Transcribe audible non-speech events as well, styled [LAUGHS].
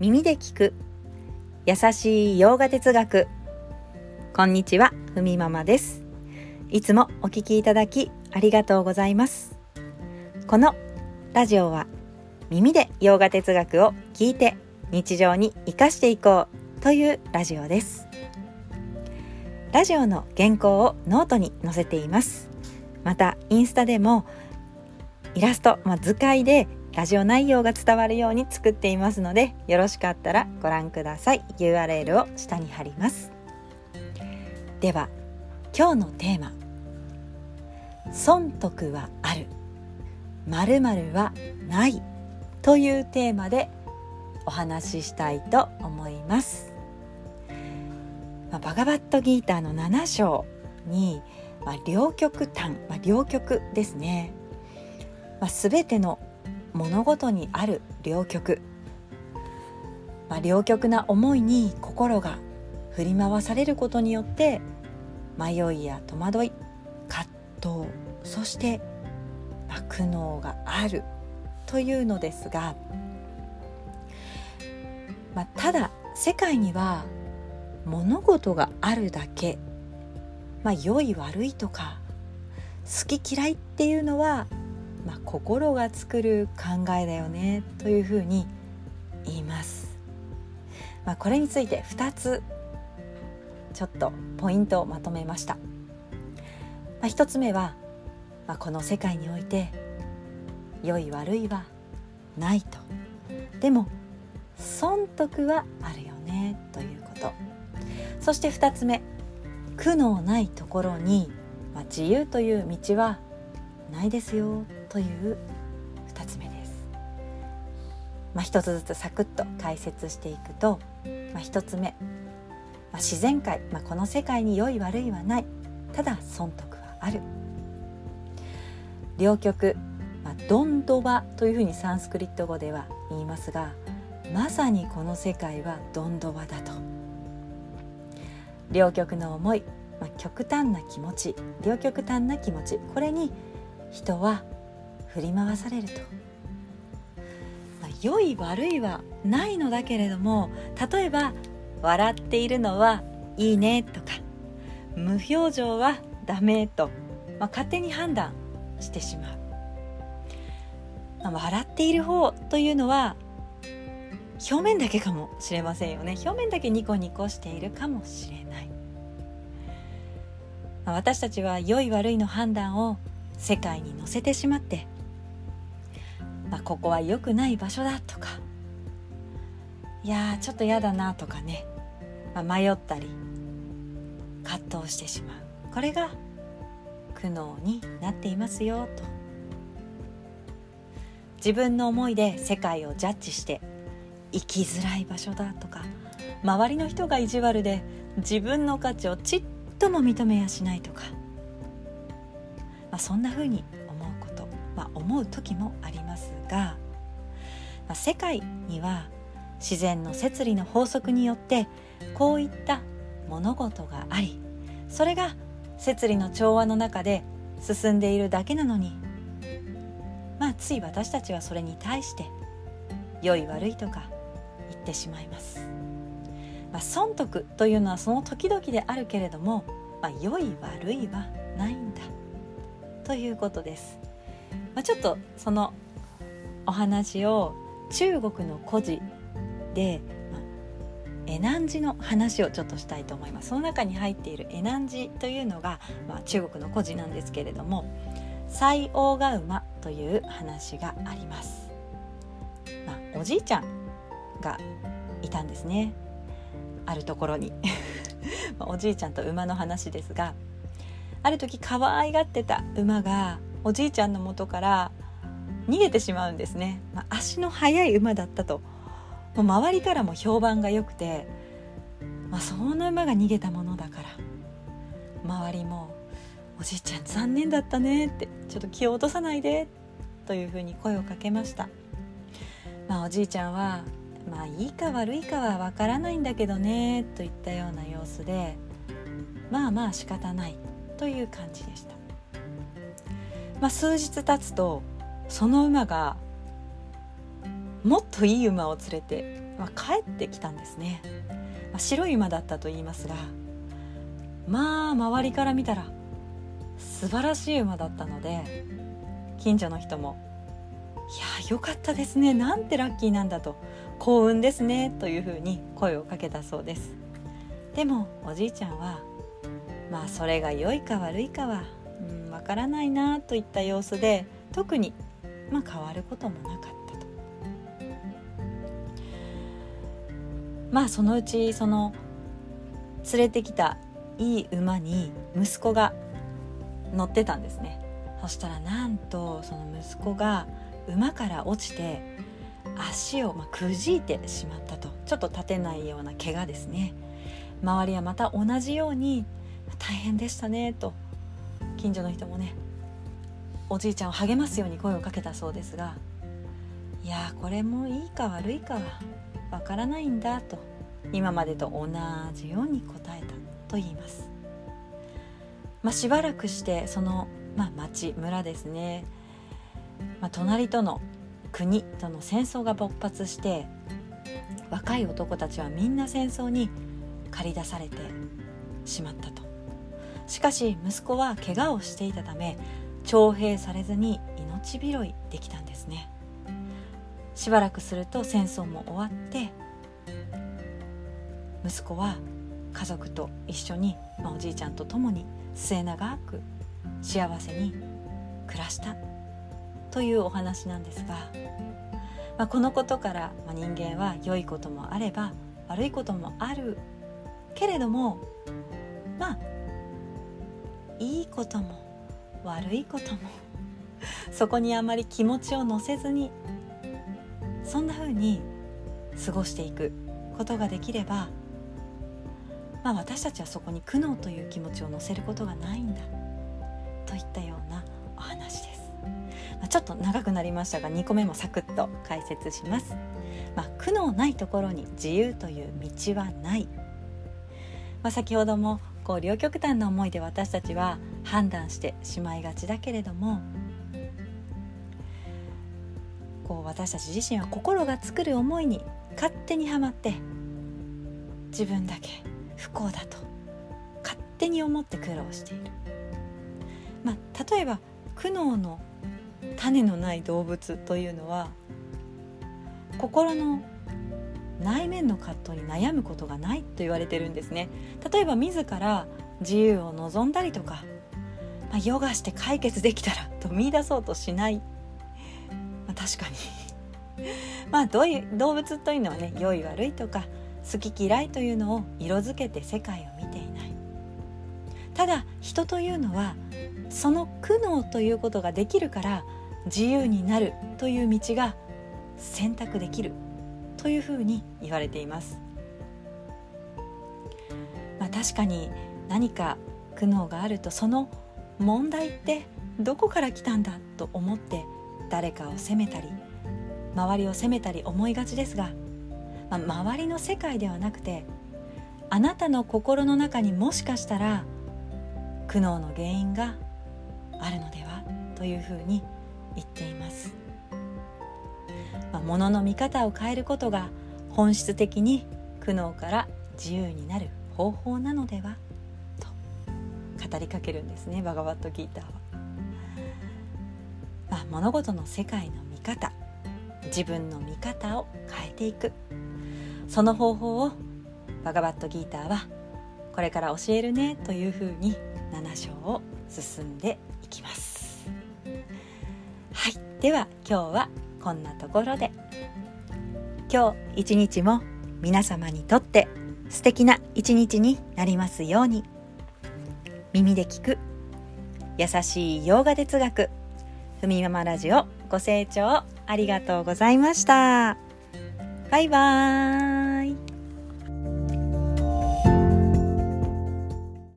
耳で聞く。優しいヨガ哲学。こんにちはふみママです。いつもお聞きいただきありがとうございます。このラジオは耳でヨガ哲学を聞いて日常に生かしていこうというラジオです。ラジオの原稿をノートに載せています。またインスタでもイラスト、まあ、図解でラジオ内容が伝わるように作っていますのでよろしかったらご覧ください。URL を下に貼ります。では今日のテーマ。損得はある。〇〇はないというテーマでお話ししたいと思います、まあ、バガバットギーターの7章に、まあ、両極端、まあ、両極ですね、まあ、全ての物事にある両極、まあ、両極な思いに心が振り回されることによって迷いや戸惑い葛藤そして、まあ、苦悩があるというのですが、まあ、ただ世界には物事があるだけ、まあ、良い悪いとか好き嫌いっていうのはまあ、心が作る考えだよねというふうに言います。まあ、これについて2つちょっとポイントをまとめました。まあ、1つ目は、まあ、この世界において良い悪いはないと。でも損得はあるよねということそして2つ目苦悩ないところに、まあ、自由という道はないですよという2つ目です。まあ、1つずつサクッと解説していくと、まあ、1つ目、まあ、自然界、まあ、この世界に良い悪いはない。ただ損得はある。両極、まあ、ドンドバというふうにサンスクリット語では言いますがまさにこの世界はドンドバだと。両極の思い、まあ、極端な気持ち。両極端な気持ち。これに人は振り回されると、まあ、良い悪いはないのだけれども例えば笑っているのはいいねとか無表情はダメと、まあ、勝手に判断してしまう、まあ、笑っている方というのは表面だけかもしれませんよね。表面だけニコニコしているかもしれない、まあ、私たちは良い悪いの判断を世界に乗せてしまってまあ、ここは良くない場所だとか。いやちょっと嫌だなとかね、まあ、迷ったり葛藤してしまう。これが苦悩になっていますよと。自分の思いで世界をジャッジして生きづらい場所だとか。周りの人が意地悪で自分の価値をちっとも認めやしないとか、まあ、そんな風に思うこと。まあ、思う時もあります。が、まあ、世界には自然の摂理の法則によってこういった物事がありそれが摂理の調和の中で進んでいるだけなのにまあつい私たちはそれに対して良い悪いとか言ってしまいます。まあ、損得というのはその時々であるけれども、まあ、良い悪いはないんだということです。まあ、ちょっとそのお話を中国の故事で、まあ、エナンジの話をちょっとしたいと思います。その中に入っているエナンジというのが、まあ、中国の故事なんですけれども西王が馬という話があります、まあ、おじいちゃんがいたんですね。あるところに。[LAUGHS] おじいちゃんと馬の話ですがある時可愛がってた馬がおじいちゃんの元から逃げてしまうんですね、まあ、足の速い馬だったと。もう周りからも評判が良くて、まあ、その馬が逃げたものだから。周りも「おじいちゃん残念だったね」って「ちょっと気を落とさないで」というふうに声をかけました、まあ、おじいちゃんは「まあいいか悪いかはわからないんだけどね」といったような様子でまあまあ仕方ないという感じでした。まあ、数日経つとその馬がもっといい馬を連れてまあ、帰ってきたんですね、まあ、白い馬だったと言いますがまあ周りから見たら素晴らしい馬だったので近所の人も「いやよかったですねなんてラッキーなんだ」と「幸運ですね」というふうに声をかけたそうです。でもおじいちゃんはまあそれが良いか悪いかはわ、うん、からないなといった様子で特に、まあ、変わることもなかったと。まあそのうちその連れてきたいい馬に息子が乗ってたんですね。そしたらなんとその息子が馬から落ちて足をまくじいてしまったと。ちょっと立てないような怪我ですね。周りはまた同じように大変でしたねと。近所の人もねおじいちゃんを励ますように声をかけたそうですがいやこれもいいか悪いかはわからないんだと今までと同じように答えたと言います、まあ、しばらくしてその、まあ、町村ですね、まあ、隣との国との戦争が勃発して若い男たちはみんな戦争に駆り出されてしまったと。しかし息子は怪我をしていたため徴兵されずに命拾いできたんですね。しばらくすると戦争も終わって息子は家族と一緒に、まあ、おじいちゃんと共に末永く幸せに暮らした。というお話なんですが、まあ、このことから、まあ、人間は良いこともあれば悪いこともあるけれどもまあいいことも悪いことも [LAUGHS] そこにあまり気持ちを乗せずにそんな風に過ごしていくことができれば、まあ、私たちはそこに苦悩という気持ちを乗せることがないんだといったようなお話です。まあ、ちょっと長くなりましたが2個目もサクッと解説します。まあ、苦悩ないところに自由という道はない、まあ、先ほどもこう両極端な思いで私たちは判断してしまいがちだけれどもこう私たち自身は心が作る思いに勝手にはまって自分だけ不幸だと勝手に思って苦労している、まあ、例えば苦悩の種のない動物というのは心の内面の葛藤に悩むことがないと言われてるんですね。例えば自ら自由を望んだりとか、まあ、ヨガして解決できたら [LAUGHS] と見出そうとしない。まあ確かに。[LAUGHS] まあどういう動物というのはね良い悪いとか好き嫌いというのを色づけて世界を見ていない。ただ人というのはその苦悩ということができるから自由になるという道が選択できる。というふうに言われています。まあ、確かに何か苦悩があるとその問題ってどこから来たんだと思って誰かを責めたり周りを責めたり思いがちですが、まあ、周りの世界ではなくてあなたの心の中にもしかしたら苦悩の原因があるのでは？というふうに言っています、まあ、物の見方を変えることが本質的に苦悩から自由になる方法なのでは？語りかけるんですねバガバットギーターは。まあ、物事の世界の見方。自分の見方を変えていく。その方法をバガバットギーターはこれから教えるねというふうに7章を進んでいきます。はい。では今日はこんなところで。今日一日も皆様にとって素敵な一日になりますように。耳で聞く優しい洋画哲学ふみママラジオご清聴ありがとうございました。バイバーイ。